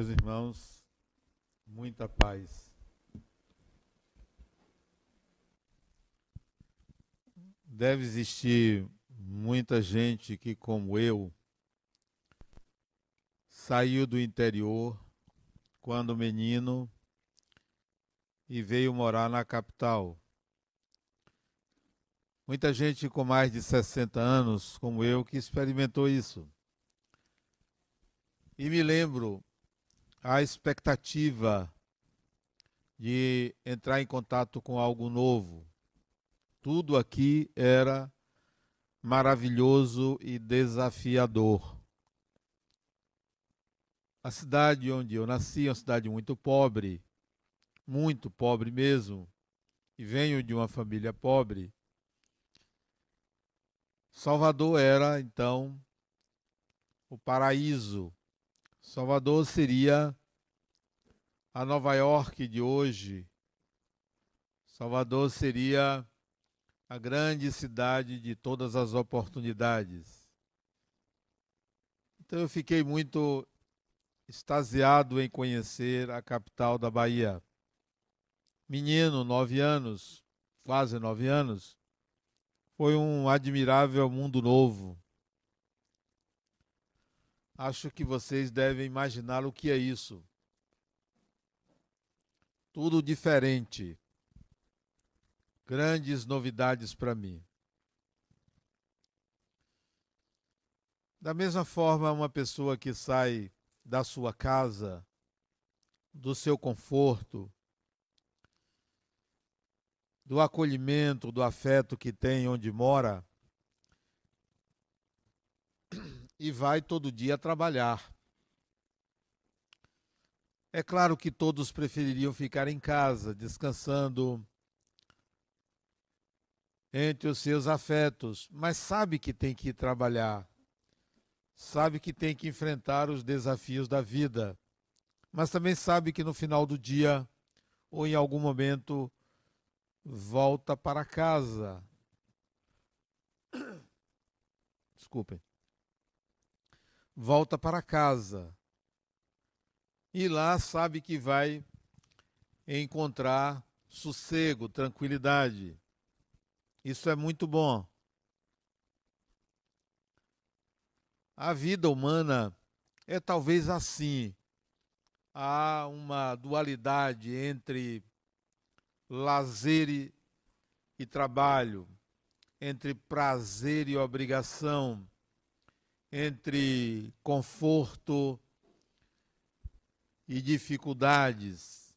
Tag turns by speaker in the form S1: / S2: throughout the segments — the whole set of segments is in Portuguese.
S1: Meus irmãos, muita paz. Deve existir muita gente que, como eu, saiu do interior quando menino e veio morar na capital. Muita gente com mais de 60 anos, como eu, que experimentou isso. E me lembro a expectativa de entrar em contato com algo novo. Tudo aqui era maravilhoso e desafiador. A cidade onde eu nasci é uma cidade muito pobre, muito pobre mesmo, e venho de uma família pobre. Salvador era, então, o paraíso. Salvador seria a Nova York de hoje. Salvador seria a grande cidade de todas as oportunidades. Então eu fiquei muito extasiado em conhecer a capital da Bahia. Menino, nove anos, quase nove anos, foi um admirável mundo novo. Acho que vocês devem imaginar o que é isso. Tudo diferente. Grandes novidades para mim. Da mesma forma, uma pessoa que sai da sua casa, do seu conforto, do acolhimento, do afeto que tem onde mora, e vai todo dia trabalhar. É claro que todos prefeririam ficar em casa, descansando entre os seus afetos, mas sabe que tem que trabalhar, sabe que tem que enfrentar os desafios da vida, mas também sabe que no final do dia ou em algum momento volta para casa. Desculpem. Volta para casa. E lá sabe que vai encontrar sossego, tranquilidade. Isso é muito bom. A vida humana é talvez assim. Há uma dualidade entre lazer e, e trabalho, entre prazer e obrigação, entre conforto e dificuldades.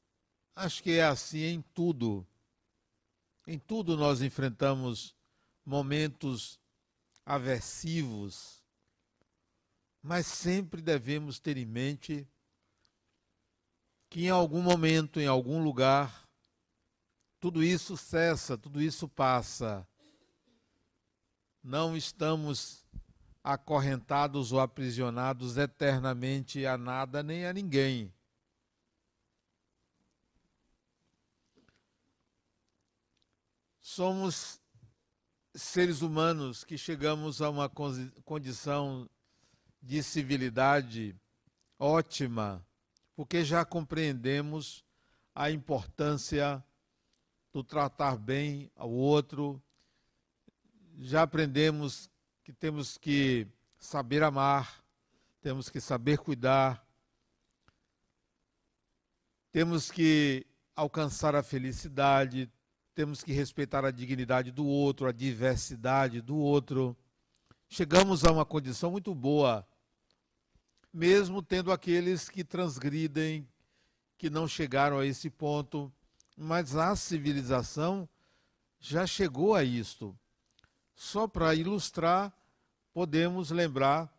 S1: Acho que é assim em tudo. Em tudo nós enfrentamos momentos aversivos, mas sempre devemos ter em mente que em algum momento, em algum lugar, tudo isso cessa, tudo isso passa. Não estamos acorrentados ou aprisionados eternamente a nada nem a ninguém. Somos seres humanos que chegamos a uma condição de civilidade ótima, porque já compreendemos a importância do tratar bem ao outro. Já aprendemos que temos que saber amar, temos que saber cuidar, temos que alcançar a felicidade, temos que respeitar a dignidade do outro, a diversidade do outro. Chegamos a uma condição muito boa, mesmo tendo aqueles que transgridem, que não chegaram a esse ponto mas a civilização já chegou a isto. Só para ilustrar, podemos lembrar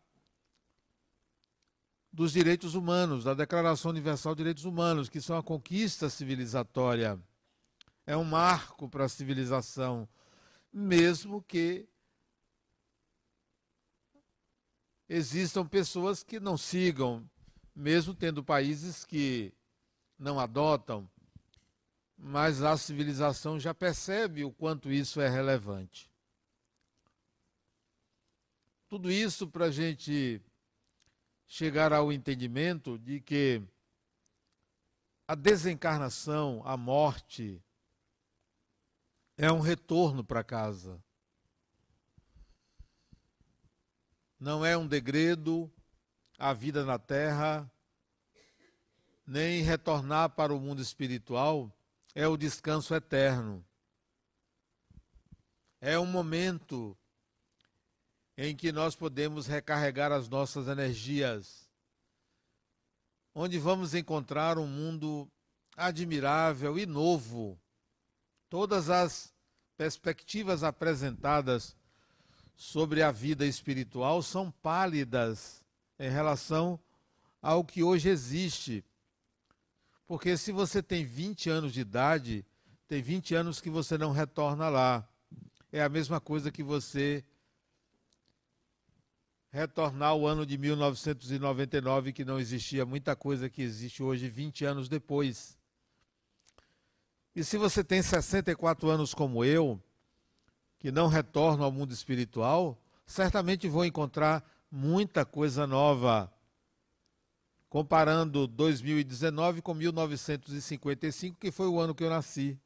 S1: dos direitos humanos, da Declaração Universal de Direitos Humanos, que são a conquista civilizatória. É um marco para a civilização, mesmo que existam pessoas que não sigam, mesmo tendo países que não adotam mas a civilização já percebe o quanto isso é relevante. Tudo isso para a gente chegar ao entendimento de que a desencarnação, a morte, é um retorno para casa. Não é um degredo a vida na terra, nem retornar para o mundo espiritual é o descanso eterno. É um momento em que nós podemos recarregar as nossas energias, onde vamos encontrar um mundo admirável e novo. Todas as perspectivas apresentadas sobre a vida espiritual são pálidas em relação ao que hoje existe. Porque se você tem 20 anos de idade, tem 20 anos que você não retorna lá. É a mesma coisa que você retornar ao ano de 1999, que não existia muita coisa que existe hoje, 20 anos depois. E se você tem 64 anos como eu, que não retorno ao mundo espiritual, certamente vou encontrar muita coisa nova. Comparando 2019 com 1955, que foi o ano que eu nasci.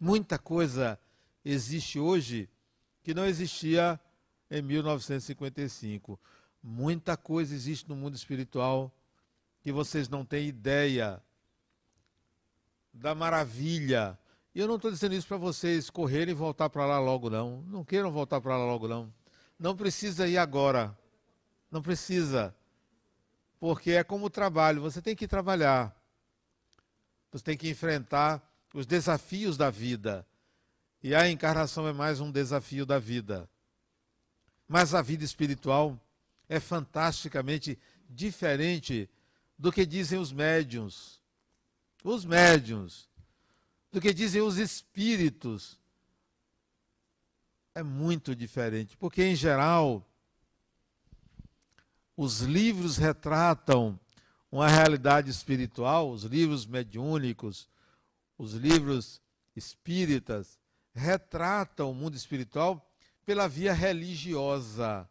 S1: Muita coisa existe hoje que não existia em 1955. Muita coisa existe no mundo espiritual que vocês não têm ideia da maravilha. E eu não estou dizendo isso para vocês correrem e voltar para lá logo, não. Não queiram voltar para lá logo, não. Não precisa ir agora. Não precisa. Porque é como o trabalho, você tem que trabalhar. Você tem que enfrentar os desafios da vida. E a encarnação é mais um desafio da vida. Mas a vida espiritual é fantasticamente diferente do que dizem os médiums. Os médiums. Do que dizem os espíritos. É muito diferente. Porque, em geral, os livros retratam uma realidade espiritual, os livros mediúnicos, os livros espíritas, retratam o mundo espiritual pela via religiosa.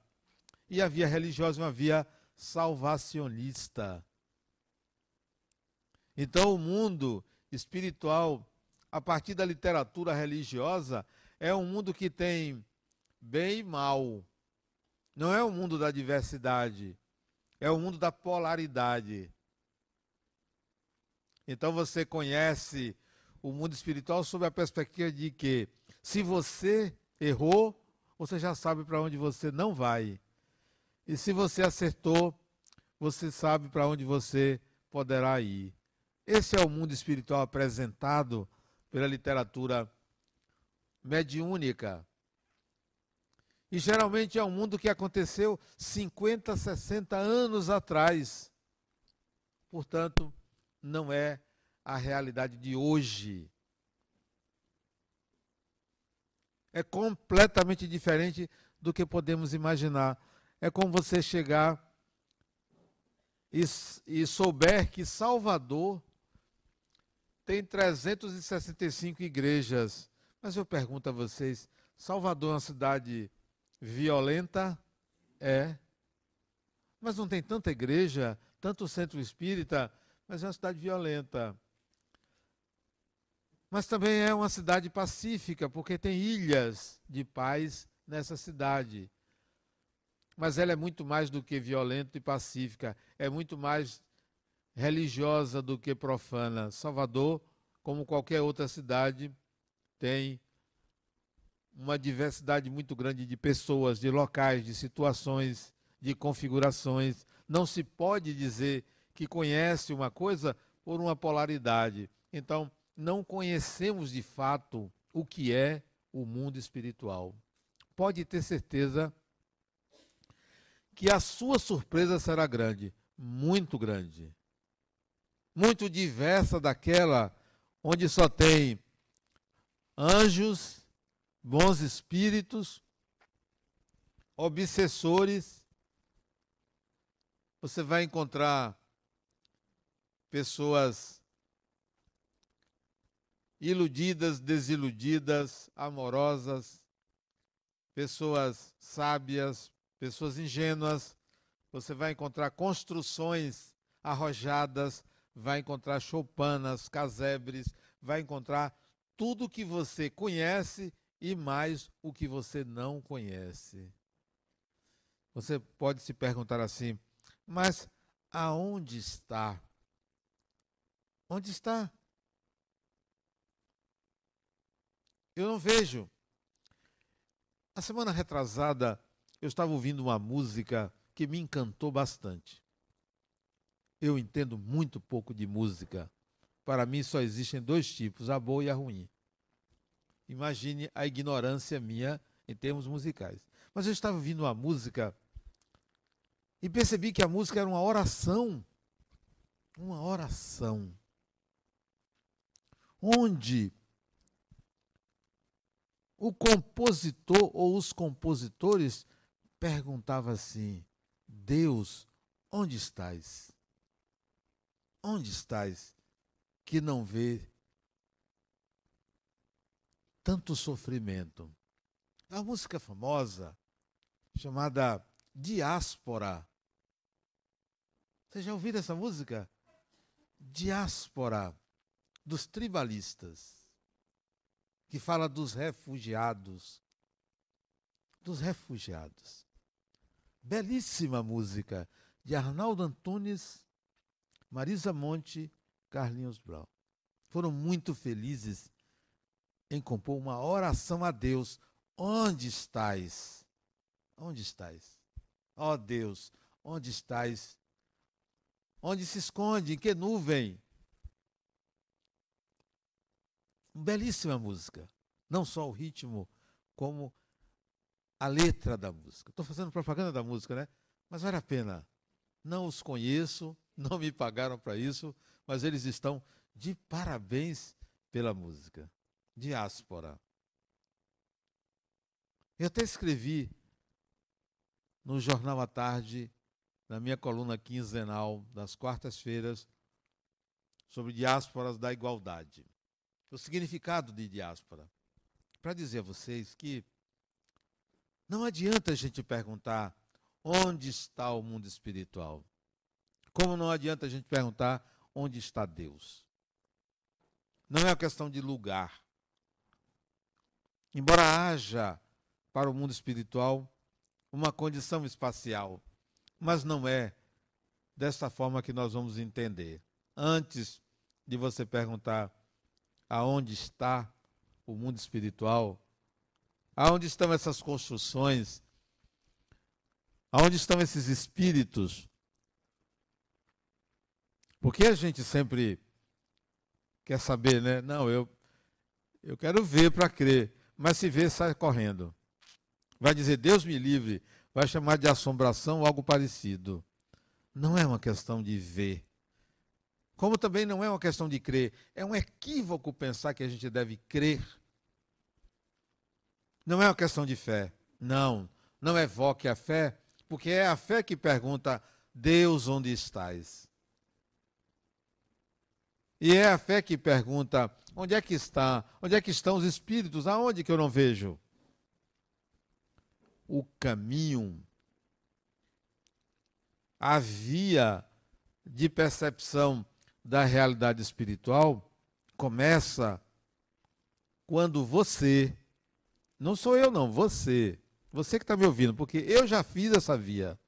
S1: E a via religiosa é uma via salvacionista. Então, o mundo espiritual, a partir da literatura religiosa, é um mundo que tem bem e mal. Não é o mundo da diversidade, é o mundo da polaridade. Então você conhece o mundo espiritual sob a perspectiva de que se você errou, você já sabe para onde você não vai. E se você acertou, você sabe para onde você poderá ir. Esse é o mundo espiritual apresentado pela literatura mediúnica. E geralmente é um mundo que aconteceu 50, 60 anos atrás. Portanto, não é a realidade de hoje. É completamente diferente do que podemos imaginar. É como você chegar e, e souber que Salvador tem 365 igrejas. Mas eu pergunto a vocês: Salvador é uma cidade violenta? É. Mas não tem tanta igreja, tanto centro espírita, mas é uma cidade violenta mas também é uma cidade pacífica, porque tem ilhas de paz nessa cidade. Mas ela é muito mais do que violenta e pacífica, é muito mais religiosa do que profana. Salvador, como qualquer outra cidade, tem uma diversidade muito grande de pessoas, de locais, de situações, de configurações. Não se pode dizer que conhece uma coisa por uma polaridade. Então, não conhecemos de fato o que é o mundo espiritual. Pode ter certeza que a sua surpresa será grande, muito grande. Muito diversa daquela onde só tem anjos, bons espíritos, obsessores. Você vai encontrar pessoas iludidas, desiludidas, amorosas, pessoas sábias, pessoas ingênuas. Você vai encontrar construções arrojadas, vai encontrar choupanas, casebres, vai encontrar tudo que você conhece e mais o que você não conhece. Você pode se perguntar assim, mas aonde está? Onde está? Eu não vejo. A semana retrasada, eu estava ouvindo uma música que me encantou bastante. Eu entendo muito pouco de música. Para mim só existem dois tipos, a boa e a ruim. Imagine a ignorância minha em termos musicais. Mas eu estava ouvindo uma música e percebi que a música era uma oração. Uma oração. Onde o compositor ou os compositores perguntavam assim: Deus, onde estás? Onde estás que não vê tanto sofrimento? A música famosa chamada Diáspora. Você já ouviu essa música? Diáspora dos tribalistas que fala dos refugiados. Dos refugiados. Belíssima música de Arnaldo Antunes, Marisa Monte, Carlinhos Brown. Foram muito felizes em compor uma oração a Deus. Onde estás? Onde estás? Ó oh Deus, onde estás? Onde se esconde? Em que nuvem? Belíssima música. Não só o ritmo, como a letra da música. Estou fazendo propaganda da música, né? Mas vale a pena. Não os conheço, não me pagaram para isso, mas eles estão de parabéns pela música. Diáspora. Eu até escrevi no Jornal à Tarde, na minha coluna quinzenal, das quartas-feiras, sobre diásporas da igualdade o significado de diáspora. Para dizer a vocês que não adianta a gente perguntar onde está o mundo espiritual. Como não adianta a gente perguntar onde está Deus. Não é uma questão de lugar. Embora haja para o mundo espiritual uma condição espacial, mas não é dessa forma que nós vamos entender. Antes de você perguntar aonde está o mundo espiritual, aonde estão essas construções, aonde estão esses espíritos. Porque a gente sempre quer saber, né? Não, eu, eu quero ver para crer, mas se ver, sai correndo. Vai dizer, Deus me livre, vai chamar de assombração ou algo parecido. Não é uma questão de ver, como também não é uma questão de crer, é um equívoco pensar que a gente deve crer. Não é uma questão de fé. Não, não evoque a fé, porque é a fé que pergunta: Deus, onde estás? E é a fé que pergunta: onde é que está? Onde é que estão os espíritos? Aonde que eu não vejo? O caminho, a via de percepção da realidade espiritual começa quando você, não sou eu não, você, você que está me ouvindo, porque eu já fiz essa via.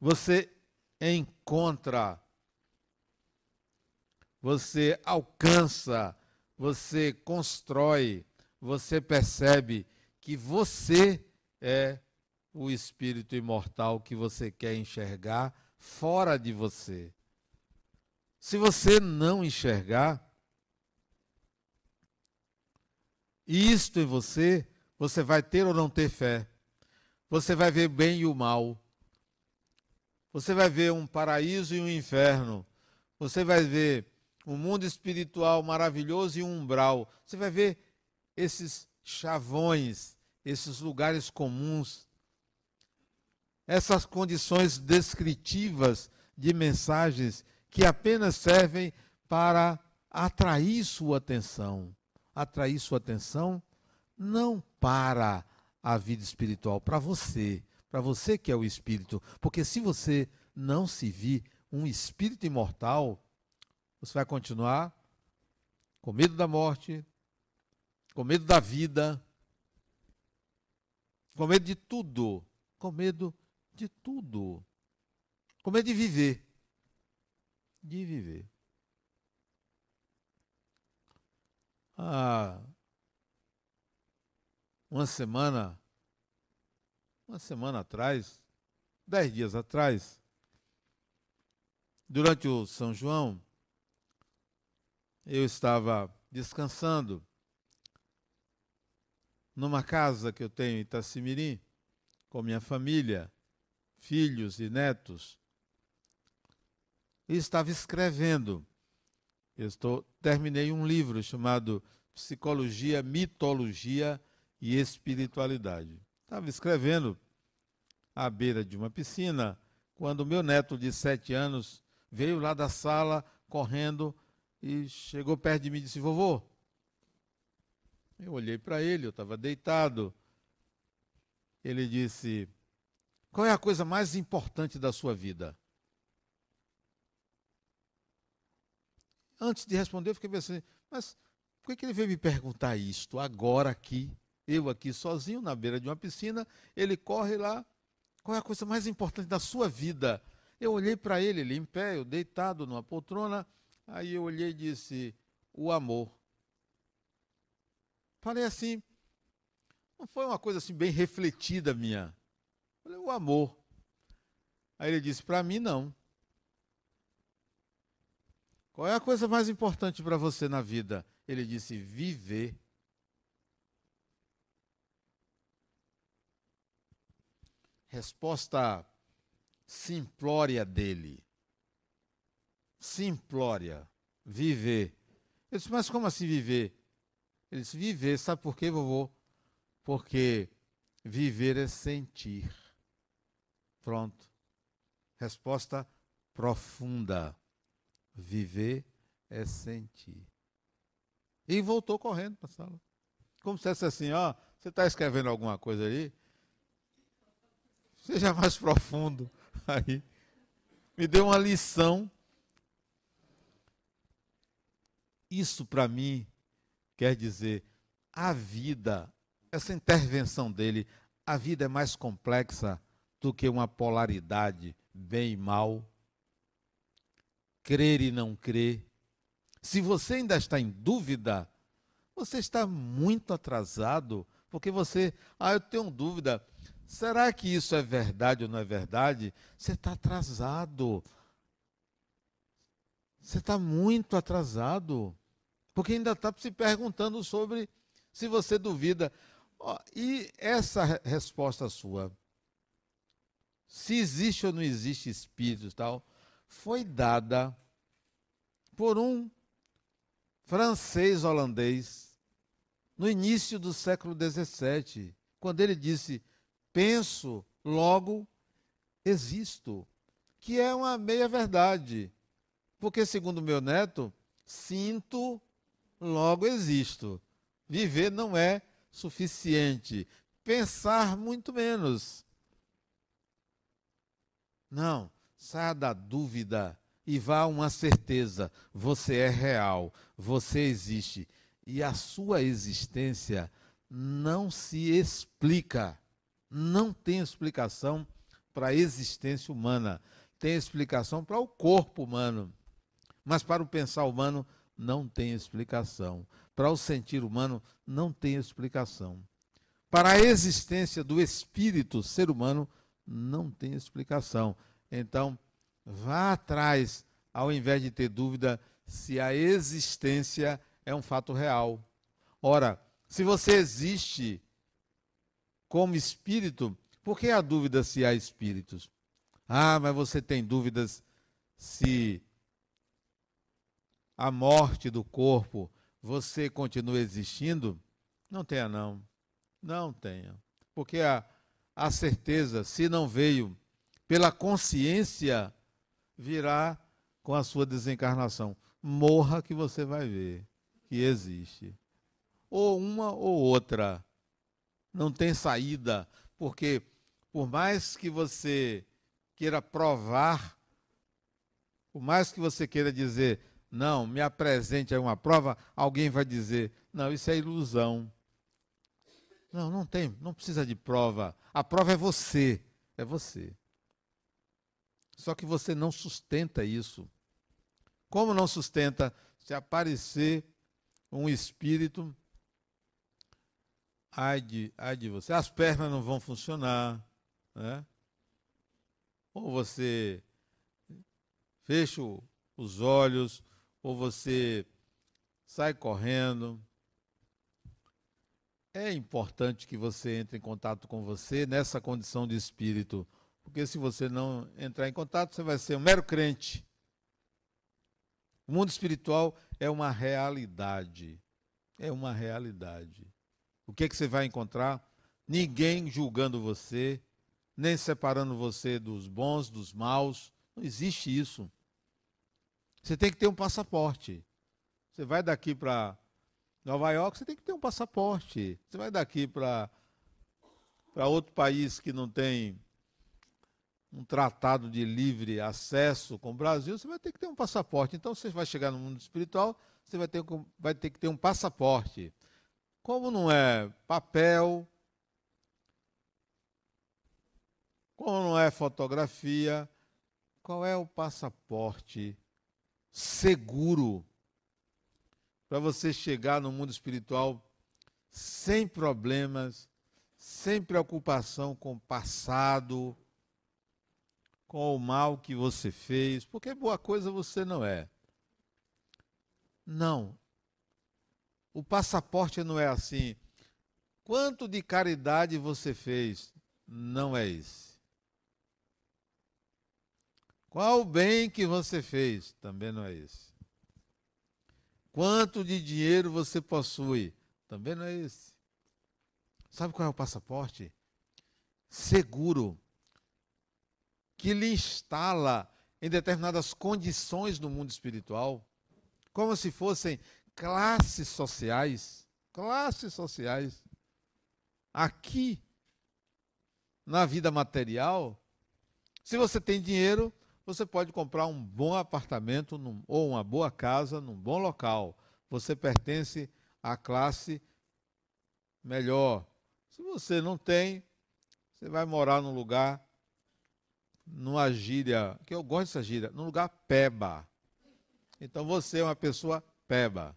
S1: Você encontra, você alcança, você constrói, você percebe que você é o espírito imortal que você quer enxergar fora de você. Se você não enxergar isto em você, você vai ter ou não ter fé. Você vai ver bem e o mal. Você vai ver um paraíso e um inferno. Você vai ver um mundo espiritual maravilhoso e um umbral. Você vai ver esses chavões, esses lugares comuns essas condições descritivas de mensagens que apenas servem para atrair sua atenção. Atrair sua atenção não para a vida espiritual, para você, para você que é o espírito. Porque se você não se vir, um espírito imortal, você vai continuar com medo da morte, com medo da vida, com medo de tudo, com medo de tudo, com medo de viver, de viver. Ah, uma semana, uma semana atrás, dez dias atrás, durante o São João, eu estava descansando numa casa que eu tenho em Itacimirim, com minha família, filhos e netos, e estava escrevendo. Eu estou, terminei um livro chamado Psicologia, Mitologia e Espiritualidade. Estava escrevendo à beira de uma piscina, quando meu neto de sete anos veio lá da sala correndo e chegou perto de mim e disse: Vovô. Eu olhei para ele, eu estava deitado. Ele disse: Qual é a coisa mais importante da sua vida? Antes de responder, eu fiquei pensando: Mas por que ele veio me perguntar isto agora aqui? Eu aqui sozinho, na beira de uma piscina, ele corre lá. Qual é a coisa mais importante da sua vida? Eu olhei para ele, ele em pé, eu deitado numa poltrona. Aí eu olhei e disse: o amor. Falei assim, não foi uma coisa assim bem refletida minha. Falei, o amor. Aí ele disse: para mim não. Qual é a coisa mais importante para você na vida? Ele disse: viver. Resposta simplória dele. Simplória. Viver. Eu disse, mas como assim viver? Ele disse, viver, sabe por quê, vovô? Porque viver é sentir. Pronto. Resposta profunda. Viver é sentir. E voltou correndo para a sala. Como se fosse assim, ó, você está escrevendo alguma coisa aí? Seja mais profundo. Aí me deu uma lição. Isso para mim quer dizer a vida, essa intervenção dele, a vida é mais complexa do que uma polaridade bem e mal, crer e não crer, se você ainda está em dúvida, você está muito atrasado, porque você, ah, eu tenho dúvida, será que isso é verdade ou não é verdade? Você está atrasado. Você está muito atrasado, porque ainda está se perguntando sobre se você duvida. Oh, e essa resposta sua, se existe ou não existe espírito tal, foi dada por um francês holandês, no início do século XVII, quando ele disse: penso, logo existo, que é uma meia-verdade. Porque, segundo meu neto, sinto, logo existo. Viver não é suficiente. Pensar, muito menos. Não, saia da dúvida e vá a uma certeza: você é real, você existe. E a sua existência não se explica. Não tem explicação para a existência humana. Tem explicação para o corpo humano. Mas para o pensar humano, não tem explicação. Para o sentir humano, não tem explicação. Para a existência do espírito ser humano, não tem explicação. Então, Vá atrás, ao invés de ter dúvida se a existência é um fato real. Ora, se você existe como espírito, por que a dúvida se há espíritos? Ah, mas você tem dúvidas se a morte do corpo você continua existindo? Não tenha, não. Não tenha. Porque a, a certeza, se não veio pela consciência virá com a sua desencarnação. Morra que você vai ver que existe. Ou uma ou outra. Não tem saída, porque por mais que você queira provar Por mais que você queira dizer, não, me apresente aí uma prova, alguém vai dizer, não, isso é ilusão. Não, não tem, não precisa de prova. A prova é você, é você. Só que você não sustenta isso. Como não sustenta? Se aparecer um espírito, ai de, ai de você, as pernas não vão funcionar, né? Ou você fecha os olhos, ou você sai correndo. É importante que você entre em contato com você nessa condição de espírito, porque se você não entrar em contato, você vai ser um mero crente. O mundo espiritual é uma realidade. É uma realidade. O que, é que você vai encontrar? Ninguém julgando você, nem separando você dos bons, dos maus. Não existe isso. Você tem que ter um passaporte. Você vai daqui para Nova York, você tem que ter um passaporte. Você vai daqui para outro país que não tem um tratado de livre acesso com o Brasil, você vai ter que ter um passaporte. Então, você vai chegar no mundo espiritual, você vai ter, vai ter que ter um passaporte. Como não é papel, como não é fotografia, qual é o passaporte seguro para você chegar no mundo espiritual sem problemas, sem preocupação com o passado, com o mal que você fez, porque boa coisa você não é. Não. O passaporte não é assim. Quanto de caridade você fez? Não é esse. Qual o bem que você fez? Também não é esse. Quanto de dinheiro você possui? Também não é esse. Sabe qual é o passaporte? Seguro. Que lhe instala em determinadas condições no mundo espiritual, como se fossem classes sociais. Classes sociais. Aqui, na vida material, se você tem dinheiro, você pode comprar um bom apartamento num, ou uma boa casa num bom local. Você pertence à classe melhor. Se você não tem, você vai morar num lugar, numa gíria, que eu gosto dessa gíria, num lugar peba. Então você é uma pessoa peba.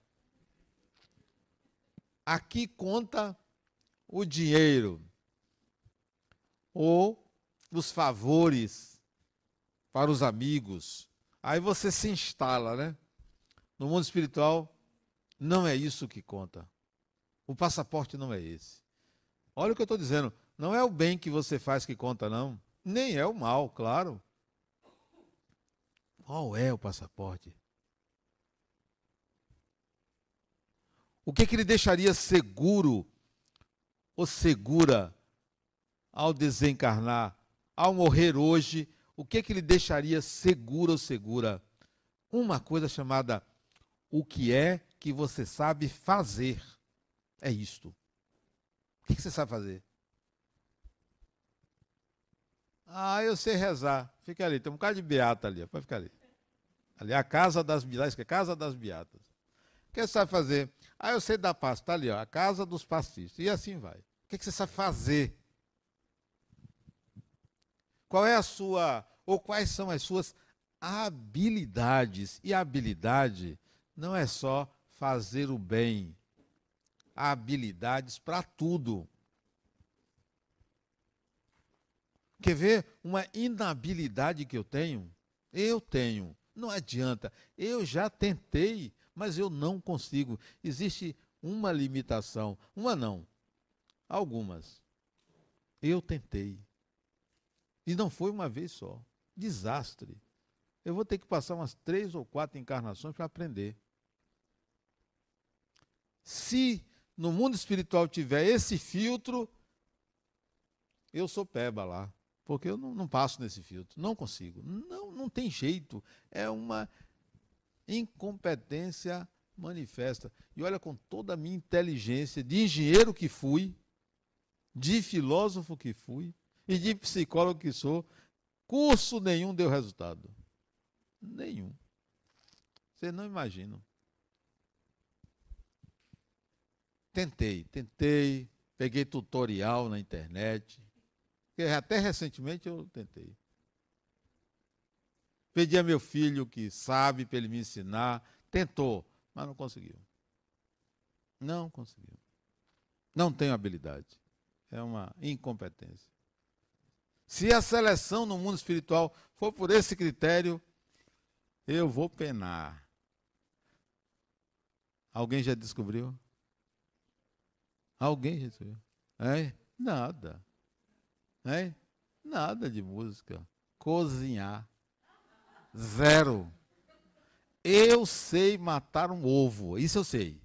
S1: Aqui conta o dinheiro ou os favores para os amigos. Aí você se instala, né? No mundo espiritual, não é isso que conta. O passaporte não é esse. Olha o que eu estou dizendo. Não é o bem que você faz que conta, não. Nem é o mal, claro. Qual é o passaporte? O que, que ele deixaria seguro ou segura ao desencarnar, ao morrer hoje o que, que ele deixaria seguro ou segura? Uma coisa chamada o que é que você sabe fazer. É isto. O que, que você sabe fazer? Ah, eu sei rezar. Fica ali, tem um bocado de beata ali, pode ficar ali. Ali é a casa das beatas, que é a casa das beatas. O que você sabe fazer? Ah, eu sei dar passo, está ali, ó, a casa dos pastistas. E assim vai. O que, que você sabe fazer? Qual é a sua, ou quais são as suas habilidades? E habilidade não é só fazer o bem. Há habilidades para tudo. Quer ver uma inabilidade que eu tenho? Eu tenho. Não adianta. Eu já tentei, mas eu não consigo. Existe uma limitação. Uma não. Algumas. Eu tentei. E não foi uma vez só. Desastre. Eu vou ter que passar umas três ou quatro encarnações para aprender. Se no mundo espiritual tiver esse filtro, eu sou peba lá. Porque eu não, não passo nesse filtro. Não consigo. Não, não tem jeito. É uma incompetência manifesta. E olha, com toda a minha inteligência, de engenheiro que fui, de filósofo que fui, e de psicólogo que sou, curso nenhum deu resultado. Nenhum. Vocês não imaginam. Tentei, tentei, peguei tutorial na internet. Até recentemente eu tentei. Pedi a meu filho que sabe para ele me ensinar. Tentou, mas não conseguiu. Não conseguiu. Não tenho habilidade. É uma incompetência. Se a seleção no mundo espiritual for por esse critério, eu vou penar. Alguém já descobriu? Alguém já descobriu? É? Nada. É? Nada de música. Cozinhar. Zero. Eu sei matar um ovo. Isso eu sei.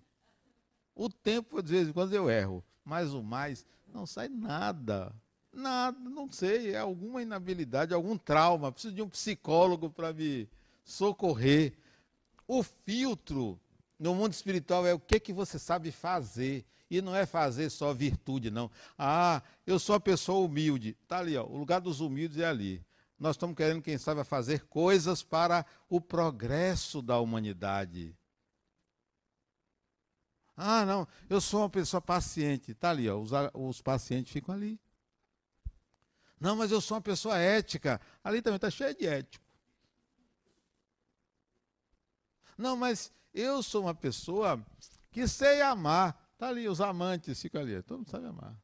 S1: O tempo, de vez em quando, eu erro. Mas o mais, não sai nada. Nada, não sei. É alguma inabilidade, algum trauma. Preciso de um psicólogo para me socorrer. O filtro no mundo espiritual é o que, que você sabe fazer. E não é fazer só virtude, não. Ah, eu sou uma pessoa humilde. Está ali, ó, o lugar dos humildes é ali. Nós estamos querendo, quem sabe, fazer coisas para o progresso da humanidade. Ah, não, eu sou uma pessoa paciente. Está ali, ó, os, os pacientes ficam ali. Não, mas eu sou uma pessoa ética. Ali também está cheio de ético. Não, mas eu sou uma pessoa que sei amar. Está ali, os amantes ficam ali. Todo mundo sabe amar.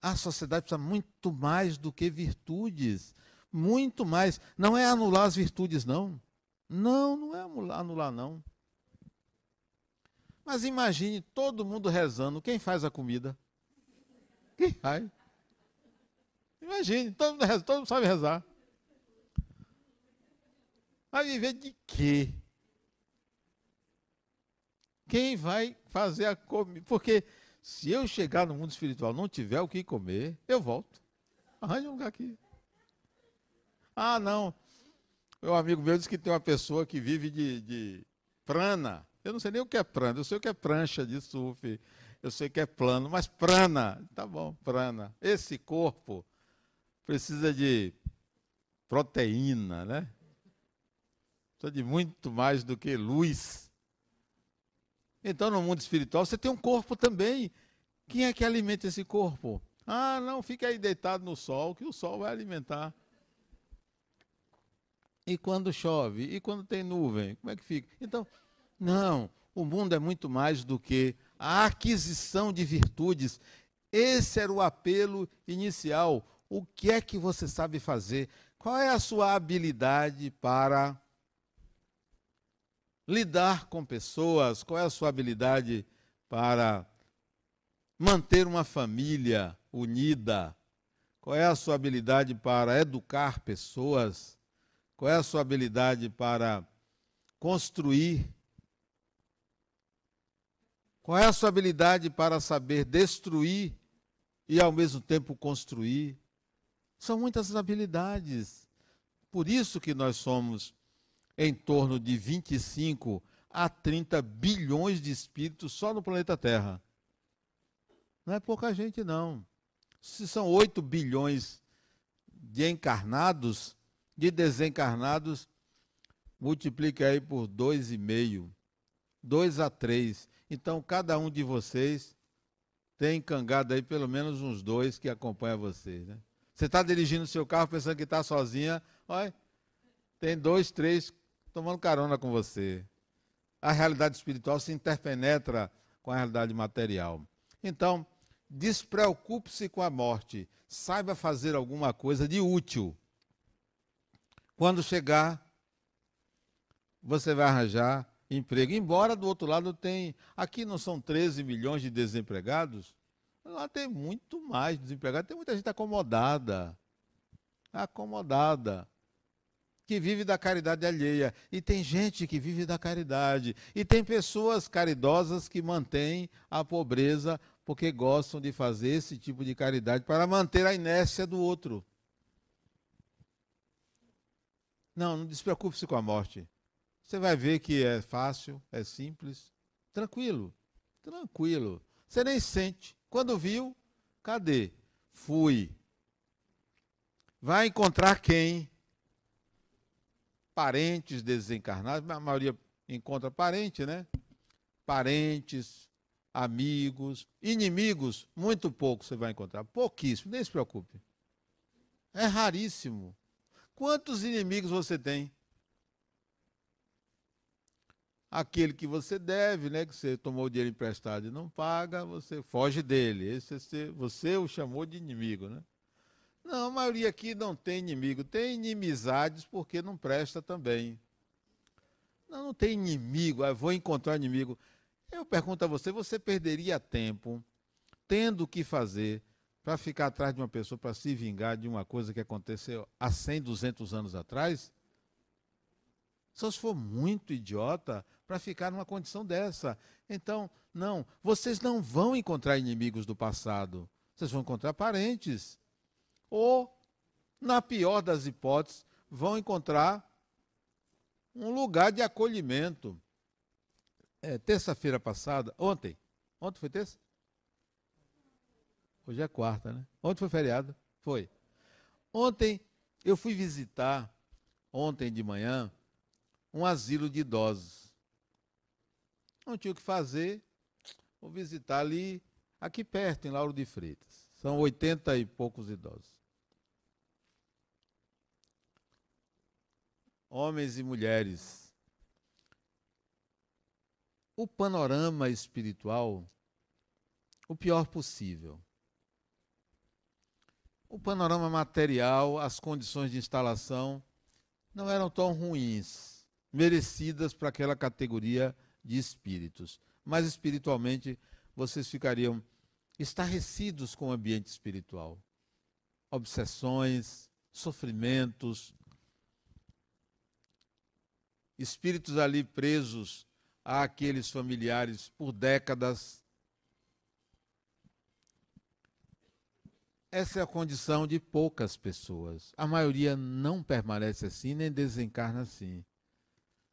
S1: A sociedade precisa muito mais do que virtudes. Muito mais. Não é anular as virtudes, não. Não, não é anular, não. Mas imagine todo mundo rezando. Quem faz a comida? Quem faz? Imagine, todo mundo, reza, todo mundo sabe rezar. Vai viver de quê? Quem vai fazer a comida? Porque se eu chegar no mundo espiritual não tiver o que comer, eu volto. Arranje um lugar aqui. Ah, não. Meu amigo meu disse que tem uma pessoa que vive de, de prana. Eu não sei nem o que é prana, eu sei o que é prancha de surf, eu sei o que é plano, mas prana, tá bom, prana. Esse corpo precisa de proteína, né? Precisa de muito mais do que luz. Então, no mundo espiritual, você tem um corpo também. Quem é que alimenta esse corpo? Ah, não, fica aí deitado no sol, que o sol vai alimentar. E quando chove? E quando tem nuvem? Como é que fica? Então, não, o mundo é muito mais do que a aquisição de virtudes. Esse era o apelo inicial o que é que você sabe fazer? Qual é a sua habilidade para lidar com pessoas? Qual é a sua habilidade para manter uma família unida? Qual é a sua habilidade para educar pessoas? Qual é a sua habilidade para construir? Qual é a sua habilidade para saber destruir e ao mesmo tempo construir? São muitas habilidades. Por isso que nós somos em torno de 25 a 30 bilhões de espíritos só no planeta Terra. Não é pouca gente, não. Se são 8 bilhões de encarnados, de desencarnados, multiplique aí por 2,5. 2 a 3. Então, cada um de vocês tem cangado aí pelo menos uns dois que acompanham vocês, né? Você está dirigindo o seu carro pensando que está sozinha, olha, tem dois, três tomando carona com você. A realidade espiritual se interpenetra com a realidade material. Então, despreocupe-se com a morte. Saiba fazer alguma coisa de útil. Quando chegar, você vai arranjar emprego. Embora do outro lado tem. Aqui não são 13 milhões de desempregados? Lá tem muito mais desempregado, tem muita gente acomodada. Acomodada. Que vive da caridade alheia. E tem gente que vive da caridade. E tem pessoas caridosas que mantêm a pobreza porque gostam de fazer esse tipo de caridade para manter a inércia do outro. Não, não despreocupe-se com a morte. Você vai ver que é fácil, é simples. Tranquilo, tranquilo. Você nem sente. Quando viu, cadê? Fui. Vai encontrar quem? parentes desencarnados, a maioria encontra parente, né? Parentes, amigos, inimigos, muito pouco você vai encontrar, pouquíssimo, nem se preocupe. É raríssimo. Quantos inimigos você tem? Aquele que você deve, né, que você tomou o dinheiro emprestado e não paga, você foge dele. Esse você, você o chamou de inimigo, né? Não, a maioria aqui não tem inimigo, tem inimizades porque não presta também. Não, não tem inimigo, ah, vou encontrar inimigo. Eu pergunto a você, você perderia tempo tendo o que fazer para ficar atrás de uma pessoa para se vingar de uma coisa que aconteceu há 100, 200 anos atrás? Só se for muito idiota para ficar numa condição dessa. Então, não, vocês não vão encontrar inimigos do passado. Vocês vão encontrar parentes ou, na pior das hipóteses, vão encontrar um lugar de acolhimento. É, terça-feira passada, ontem, ontem foi terça? Hoje é quarta, né? Ontem foi feriado? Foi. Ontem eu fui visitar, ontem de manhã, um asilo de idosos. Não tinha o que fazer, vou visitar ali, aqui perto, em Lauro de Freitas. São oitenta e poucos idosos. homens e mulheres, o panorama espiritual, o pior possível. O panorama material, as condições de instalação não eram tão ruins, merecidas para aquela categoria de espíritos. Mas espiritualmente vocês ficariam estarrecidos com o ambiente espiritual. Obsessões, sofrimentos, espíritos ali presos àqueles familiares por décadas. Essa é a condição de poucas pessoas. A maioria não permanece assim, nem desencarna assim.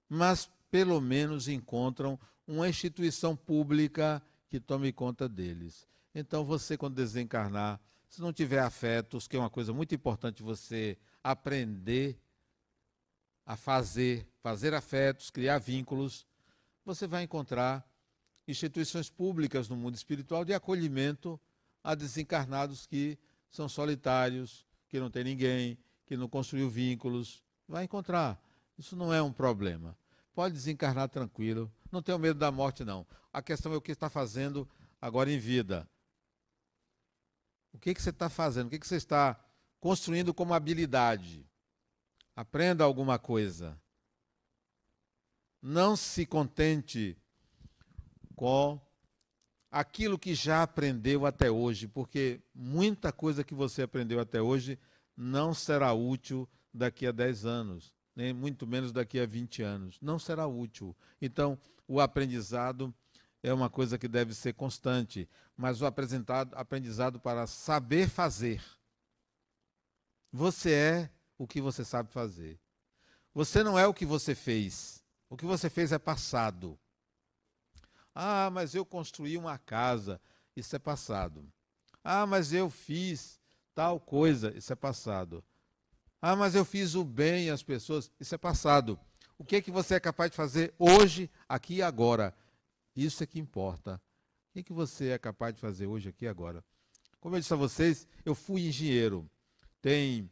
S1: Mas, pelo menos, encontram uma instituição pública que tome conta deles. Então, você, quando desencarnar, se não tiver afetos, que é uma coisa muito importante você aprender a fazer, fazer afetos, criar vínculos, você vai encontrar instituições públicas no mundo espiritual de acolhimento a desencarnados que são solitários, que não tem ninguém, que não construiu vínculos. Vai encontrar. Isso não é um problema. Pode desencarnar tranquilo. Não tenha medo da morte, não. A questão é o que está fazendo agora em vida. O que, que você está fazendo? O que, que você está construindo como habilidade? Aprenda alguma coisa. Não se contente com aquilo que já aprendeu até hoje, porque muita coisa que você aprendeu até hoje não será útil daqui a 10 anos, nem muito menos daqui a 20 anos. Não será útil. Então, o aprendizado é uma coisa que deve ser constante, mas o aprendizado para saber fazer. Você é o que você sabe fazer. Você não é o que você fez. O que você fez é passado. Ah, mas eu construí uma casa. Isso é passado. Ah, mas eu fiz tal coisa. Isso é passado. Ah, mas eu fiz o bem às pessoas. Isso é passado. O que é que você é capaz de fazer hoje, aqui e agora? Isso é que importa. O que, é que você é capaz de fazer hoje, aqui e agora? Como eu disse a vocês, eu fui engenheiro. Tem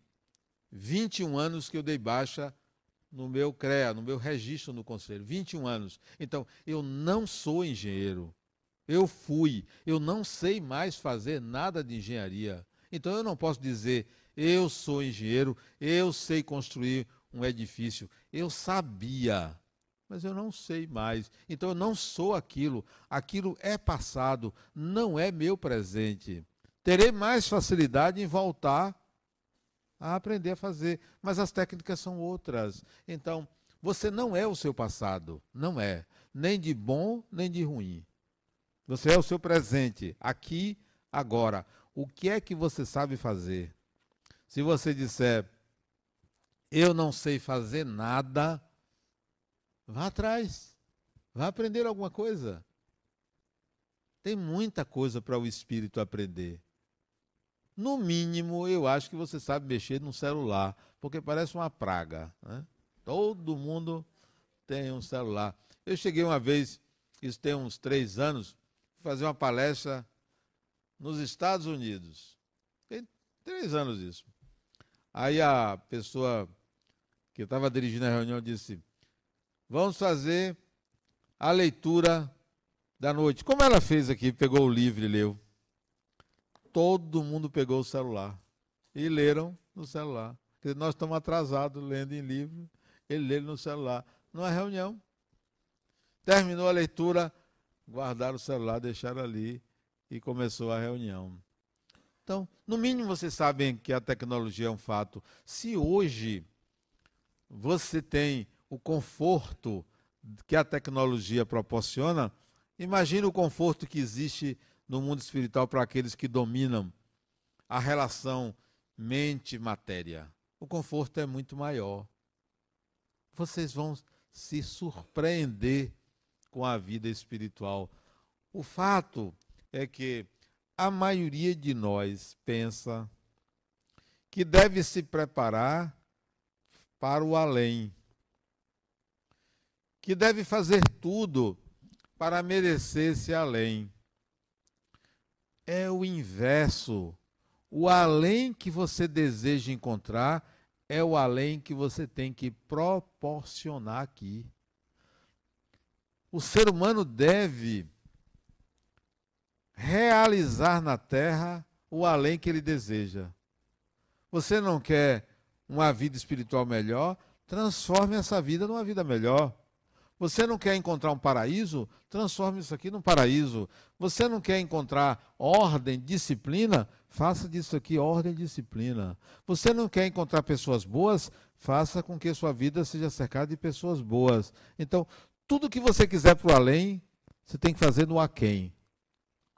S1: 21 anos que eu dei baixa no meu CREA, no meu registro no conselho. 21 anos. Então, eu não sou engenheiro. Eu fui. Eu não sei mais fazer nada de engenharia. Então, eu não posso dizer, eu sou engenheiro, eu sei construir um edifício. Eu sabia, mas eu não sei mais. Então, eu não sou aquilo. Aquilo é passado, não é meu presente. Terei mais facilidade em voltar a aprender a fazer, mas as técnicas são outras. Então, você não é o seu passado, não é, nem de bom nem de ruim. Você é o seu presente, aqui, agora. O que é que você sabe fazer? Se você disser, eu não sei fazer nada, vá atrás, vá aprender alguma coisa. Tem muita coisa para o espírito aprender. No mínimo, eu acho que você sabe mexer no celular, porque parece uma praga. Né? Todo mundo tem um celular. Eu cheguei uma vez, isso tem uns três anos, fazer uma palestra nos Estados Unidos. Tem três anos isso. Aí a pessoa que estava dirigindo a reunião disse: Vamos fazer a leitura da noite. Como ela fez aqui, pegou o livro e leu. Todo mundo pegou o celular e leram no celular. Nós estamos atrasados lendo em livro, ele lê no celular. Numa reunião. Terminou a leitura, guardaram o celular, deixaram ali e começou a reunião. Então, no mínimo vocês sabem que a tecnologia é um fato. Se hoje você tem o conforto que a tecnologia proporciona, imagine o conforto que existe no mundo espiritual para aqueles que dominam a relação mente-matéria. O conforto é muito maior. Vocês vão se surpreender com a vida espiritual. O fato é que a maioria de nós pensa que deve se preparar para o além, que deve fazer tudo para merecer esse além. É o inverso. O além que você deseja encontrar é o além que você tem que proporcionar aqui. O ser humano deve realizar na terra o além que ele deseja. Você não quer uma vida espiritual melhor? Transforme essa vida numa vida melhor. Você não quer encontrar um paraíso? Transforme isso aqui num paraíso. Você não quer encontrar ordem, disciplina? Faça disso aqui ordem e disciplina. Você não quer encontrar pessoas boas? Faça com que sua vida seja cercada de pessoas boas. Então, tudo que você quiser para o além, você tem que fazer no aquém.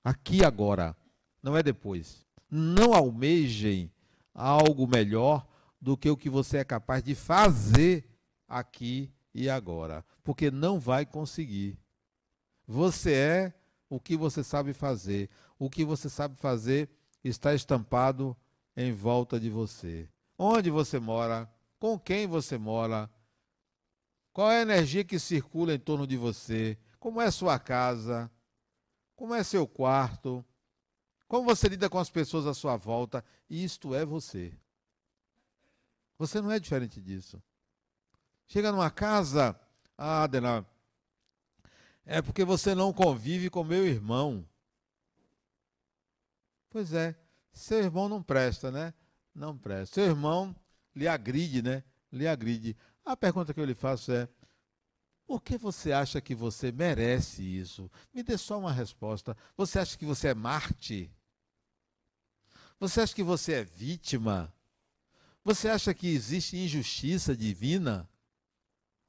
S1: Aqui agora, não é depois. Não almejem algo melhor do que o que você é capaz de fazer aqui e agora, porque não vai conseguir. Você é o que você sabe fazer. O que você sabe fazer está estampado em volta de você. Onde você mora, com quem você mora, qual é a energia que circula em torno de você, como é sua casa, como é seu quarto, como você lida com as pessoas à sua volta, isto é você. Você não é diferente disso. Chega numa casa, ah, Adenal, é porque você não convive com meu irmão. Pois é, seu irmão não presta, né? Não presta. Seu irmão lhe agride, né? Lhe agride. A pergunta que eu lhe faço é: por que você acha que você merece isso? Me dê só uma resposta. Você acha que você é Marte? Você acha que você é vítima? Você acha que existe injustiça divina?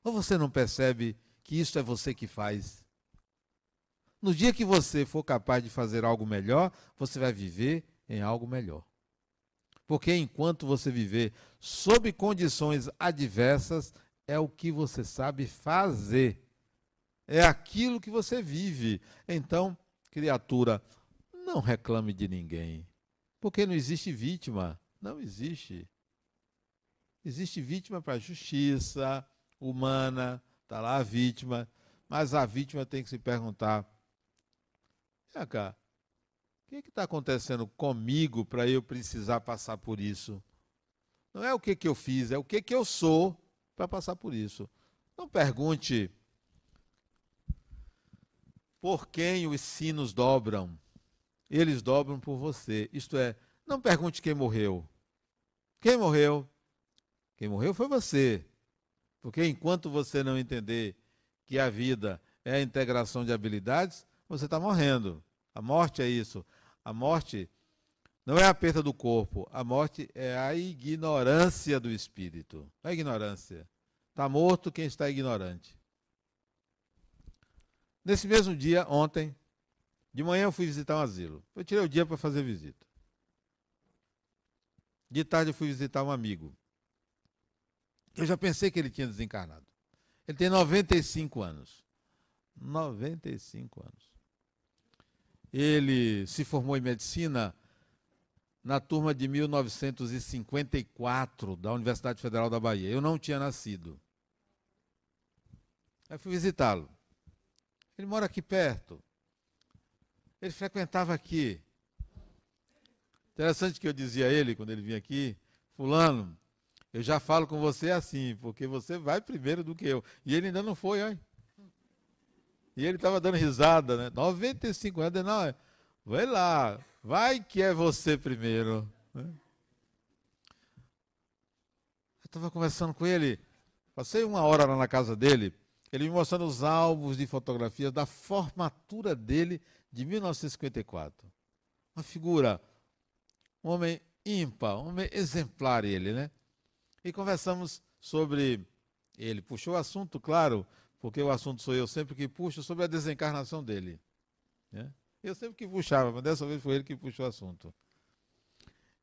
S1: Ou você não percebe que isso é você que faz? No dia que você for capaz de fazer algo melhor, você vai viver em algo melhor. Porque enquanto você viver sob condições adversas, é o que você sabe fazer. É aquilo que você vive. Então, criatura, não reclame de ninguém. Porque não existe vítima. Não existe. Existe vítima para a justiça humana, está lá a vítima, mas a vítima tem que se perguntar: vem cá, o que está acontecendo comigo para eu precisar passar por isso? Não é o que, que eu fiz, é o que, que eu sou para passar por isso. Não pergunte por quem os sinos dobram. Eles dobram por você. Isto é, não pergunte quem morreu. Quem morreu? Quem morreu foi você. Porque enquanto você não entender que a vida é a integração de habilidades, você está morrendo. A morte é isso. A morte não é a perda do corpo, a morte é a ignorância do espírito. Não é ignorância. Está morto quem está ignorante. Nesse mesmo dia, ontem, de manhã eu fui visitar um asilo. Eu tirei o dia para fazer visita. De tarde eu fui visitar um amigo. Eu já pensei que ele tinha desencarnado. Ele tem 95 anos. 95 anos. Ele se formou em medicina na turma de 1954 da Universidade Federal da Bahia. Eu não tinha nascido. Aí fui visitá-lo. Ele mora aqui perto. Ele frequentava aqui. Interessante que eu dizia a ele, quando ele vinha aqui, fulano, eu já falo com você assim, porque você vai primeiro do que eu. E ele ainda não foi, olha. E ele estava dando risada, né? 95 anos, não, é, vai lá, vai que é você primeiro. Né? Eu estava conversando com ele, passei uma hora lá na casa dele, ele me mostrando os álbuns de fotografias da formatura dele de 1954. Uma figura, um homem ímpar, um homem exemplar ele, né? E conversamos sobre ele. Puxou o assunto, claro, porque o assunto sou eu sempre que puxo, sobre a desencarnação dele. Né? Eu sempre que puxava, mas dessa vez foi ele que puxou o assunto.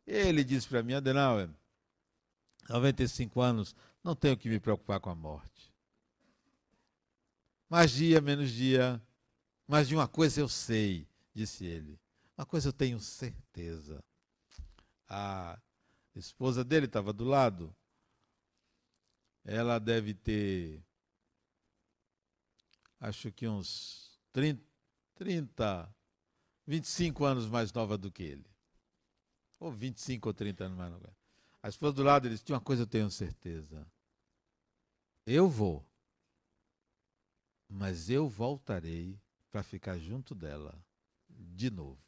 S1: Ele disse para mim, Adenauer, 95 anos, não tenho que me preocupar com a morte. Mais dia, menos dia, mas de uma coisa eu sei, disse ele. Uma coisa eu tenho certeza. A esposa dele estava do lado. Ela deve ter acho que uns 30, 30, 25 anos mais nova do que ele. Ou 25 ou 30 anos mais nova. A esposa do lado, disse, uma coisa eu tenho certeza. Eu vou, mas eu voltarei para ficar junto dela de novo.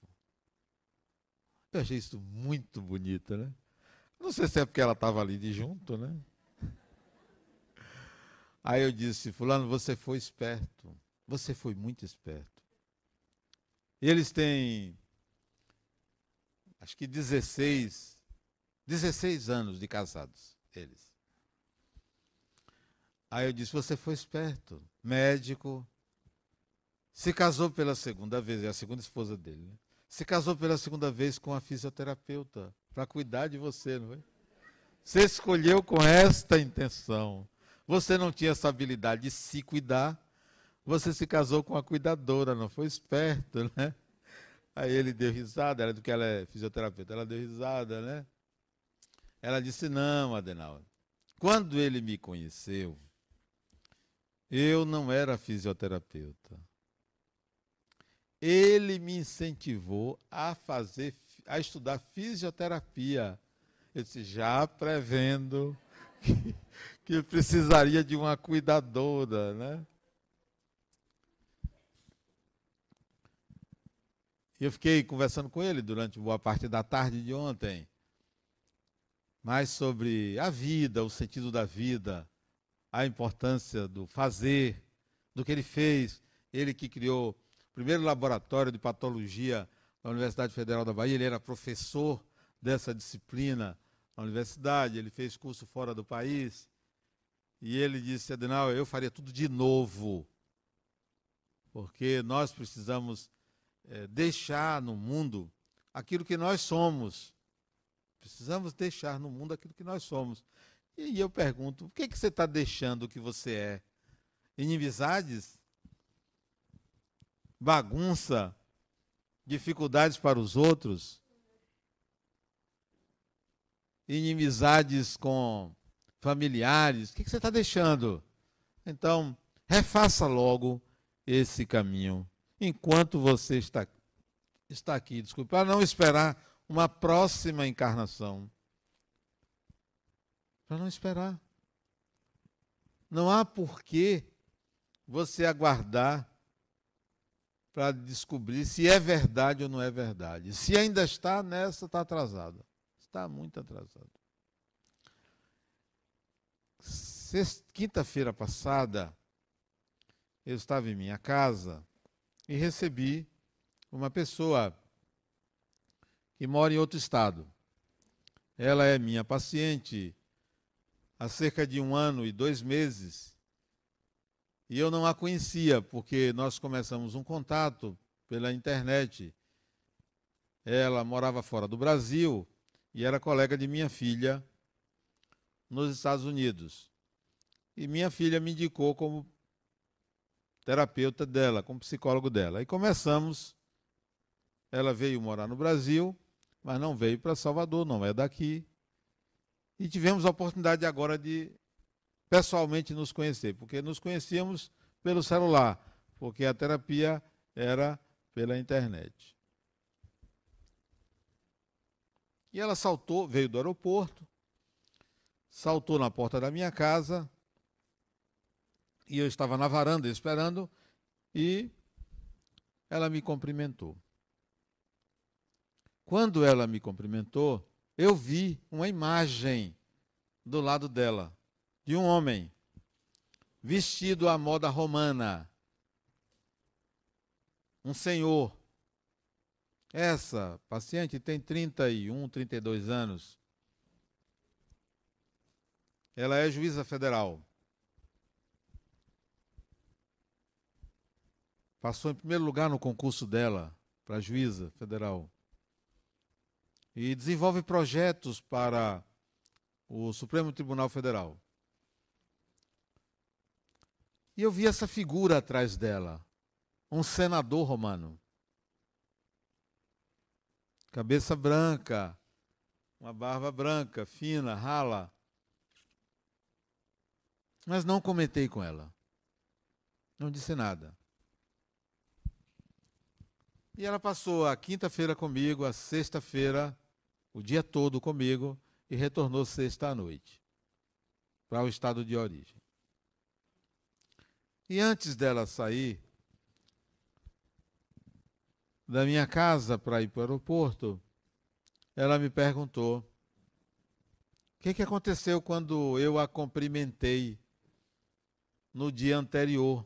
S1: Eu achei isso muito bonito, né? Não sei se é porque ela estava ali de junto, né? Aí eu disse, fulano, você foi esperto. Você foi muito esperto. Eles têm, acho que 16, 16 anos de casados, eles. Aí eu disse, você foi esperto, médico, se casou pela segunda vez, é a segunda esposa dele, né? Se casou pela segunda vez com a fisioterapeuta, para cuidar de você, não foi? Você escolheu com esta intenção. Você não tinha essa habilidade de se cuidar. Você se casou com uma cuidadora, não foi esperto, né? Aí ele deu risada, era do que ela é fisioterapeuta, ela deu risada, né? Ela disse: Não, Adenauer. Quando ele me conheceu, eu não era fisioterapeuta. Ele me incentivou a fazer, a estudar fisioterapia. Eu disse, já prevendo que, que precisaria de uma cuidadora, né? Eu fiquei conversando com ele durante boa parte da tarde de ontem, mais sobre a vida, o sentido da vida, a importância do fazer, do que ele fez. Ele que criou o primeiro laboratório de patologia na Universidade Federal da Bahia, ele era professor dessa disciplina na universidade, ele fez curso fora do país. E ele disse, Adenal, eu faria tudo de novo, porque nós precisamos é, deixar no mundo aquilo que nós somos. Precisamos deixar no mundo aquilo que nós somos. E eu pergunto, o que, que você está deixando o que você é? Inimizades? Bagunça? Dificuldades para os outros? Inimizades com familiares, o que, você está deixando? Então, refaça logo esse caminho, enquanto você está, está aqui, desculpe, para não esperar uma próxima encarnação. Para não esperar. Não há porquê você aguardar para descobrir se é verdade ou não é verdade. Se ainda está nessa, está atrasado. Está muito atrasado quinta-feira passada, eu estava em minha casa e recebi uma pessoa que mora em outro estado. Ela é minha paciente há cerca de um ano e dois meses. E eu não a conhecia, porque nós começamos um contato pela internet. Ela morava fora do Brasil e era colega de minha filha nos Estados Unidos. E minha filha me indicou como terapeuta dela, como psicólogo dela. E começamos. Ela veio morar no Brasil, mas não veio para Salvador, não é daqui. E tivemos a oportunidade agora de pessoalmente nos conhecer, porque nos conhecíamos pelo celular, porque a terapia era pela internet. E ela saltou, veio do aeroporto, saltou na porta da minha casa, e eu estava na varanda esperando, e ela me cumprimentou. Quando ela me cumprimentou, eu vi uma imagem do lado dela, de um homem, vestido à moda romana. Um senhor. Essa paciente tem 31, 32 anos. Ela é juíza federal. Passou em primeiro lugar no concurso dela para juíza federal. E desenvolve projetos para o Supremo Tribunal Federal. E eu vi essa figura atrás dela, um senador romano. Cabeça branca, uma barba branca, fina, rala. Mas não comentei com ela. Não disse nada. E ela passou a quinta-feira comigo, a sexta-feira, o dia todo comigo, e retornou sexta à noite para o estado de origem. E antes dela sair da minha casa para ir para o aeroporto, ela me perguntou: o que, que aconteceu quando eu a cumprimentei no dia anterior?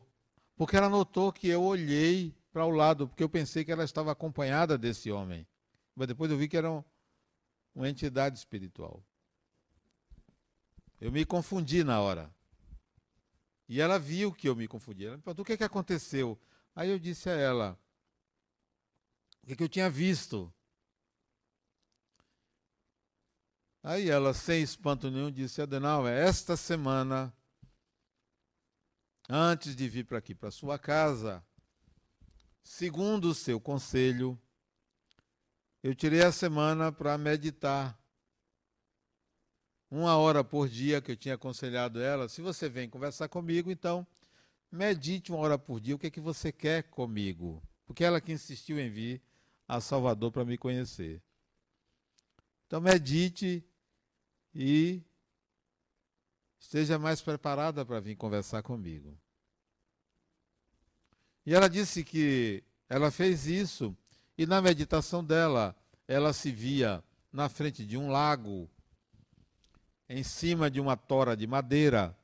S1: Porque ela notou que eu olhei para o lado, porque eu pensei que ela estava acompanhada desse homem. Mas depois eu vi que era um, uma entidade espiritual. Eu me confundi na hora. E ela viu que eu me confundi. Ela me perguntou o que, é que aconteceu. Aí eu disse a ela o que, é que eu tinha visto. Aí ela, sem espanto nenhum, disse: Adenauer, esta semana, antes de vir para aqui, para sua casa, segundo o seu conselho, eu tirei a semana para meditar. Uma hora por dia que eu tinha aconselhado ela. Se você vem conversar comigo, então medite uma hora por dia o que, é que você quer comigo. Porque ela que insistiu em vir a Salvador para me conhecer. Então medite e esteja mais preparada para vir conversar comigo. E ela disse que ela fez isso e na meditação dela, ela se via na frente de um lago, em cima de uma tora de madeira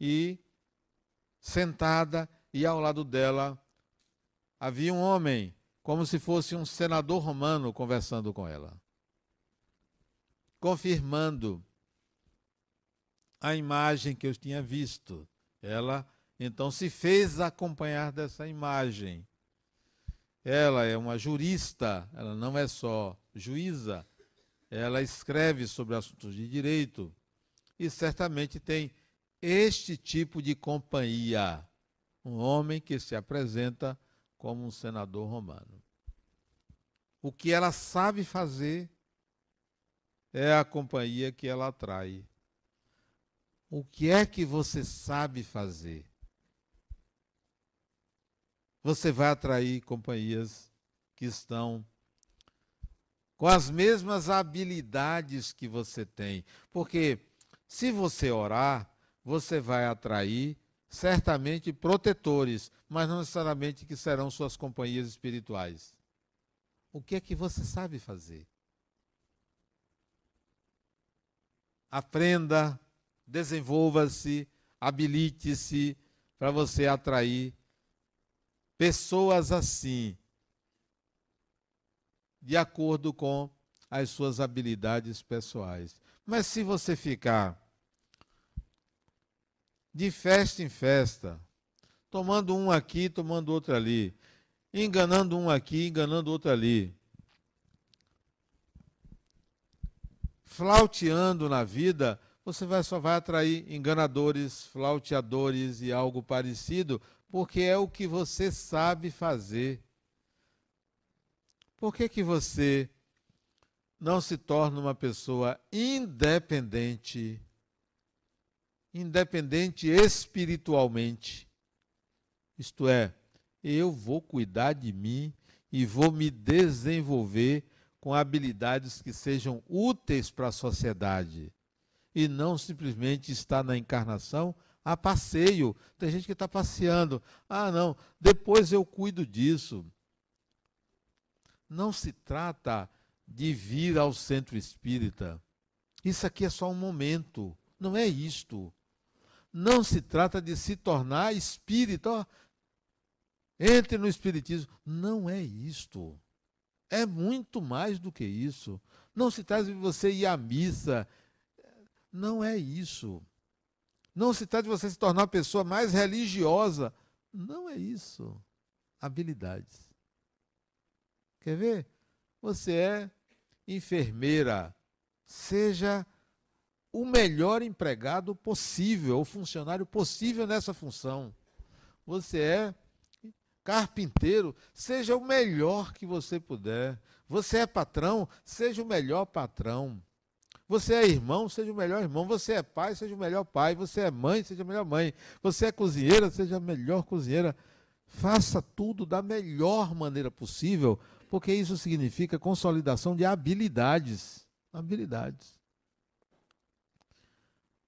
S1: e sentada e ao lado dela havia um homem, como se fosse um senador romano conversando com ela, confirmando a imagem que eu tinha visto. Ela então se fez acompanhar dessa imagem. Ela é uma jurista, ela não é só juíza, ela escreve sobre assuntos de direito e certamente tem este tipo de companhia. Um homem que se apresenta como um senador romano. O que ela sabe fazer é a companhia que ela atrai. O que é que você sabe fazer? Você vai atrair companhias que estão com as mesmas habilidades que você tem. Porque se você orar, você vai atrair certamente protetores, mas não necessariamente que serão suas companhias espirituais. O que é que você sabe fazer? Aprenda, desenvolva-se, habilite-se para você atrair pessoas assim, de acordo com as suas habilidades pessoais. Mas se você ficar de festa em festa, tomando um aqui, tomando outro ali, enganando um aqui, enganando outro ali, flauteando na vida, você vai, só vai atrair enganadores, flauteadores e algo parecido, porque é o que você sabe fazer. Por que, que você não se torna uma pessoa independente, independente espiritualmente, Isto é, eu vou cuidar de mim e vou me desenvolver com habilidades que sejam úteis para a sociedade. E não simplesmente estar na encarnação a passeio. Tem gente que está passeando. Ah, não, depois eu cuido disso. Não se trata de vir ao centro espírita. Isso aqui é só um momento. Não é isto. Não se trata de se tornar espírita. Oh, entre no espiritismo. Não é isto. É muito mais do que isso. Não se trata de você ir à missa. Não é isso. Não se trata de você se tornar uma pessoa mais religiosa. Não é isso. Habilidades. Quer ver? Você é enfermeira. Seja o melhor empregado possível, o funcionário possível nessa função. Você é carpinteiro, seja o melhor que você puder. Você é patrão, seja o melhor patrão. Você é irmão, seja o melhor irmão. Você é pai, seja o melhor pai. Você é mãe, seja a melhor mãe. Você é cozinheira, seja a melhor cozinheira. Faça tudo da melhor maneira possível, porque isso significa consolidação de habilidades. Habilidades.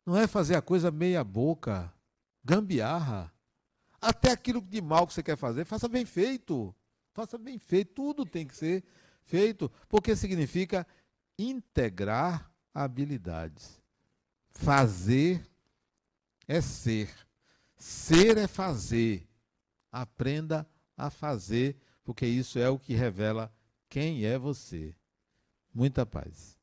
S1: Não é fazer a coisa meia boca, gambiarra. Até aquilo de mal que você quer fazer, faça bem feito. Faça bem feito. Tudo tem que ser feito, porque significa integrar habilidades. Fazer é ser. Ser é fazer. Aprenda a fazer, porque isso é o que revela quem é você. Muita paz.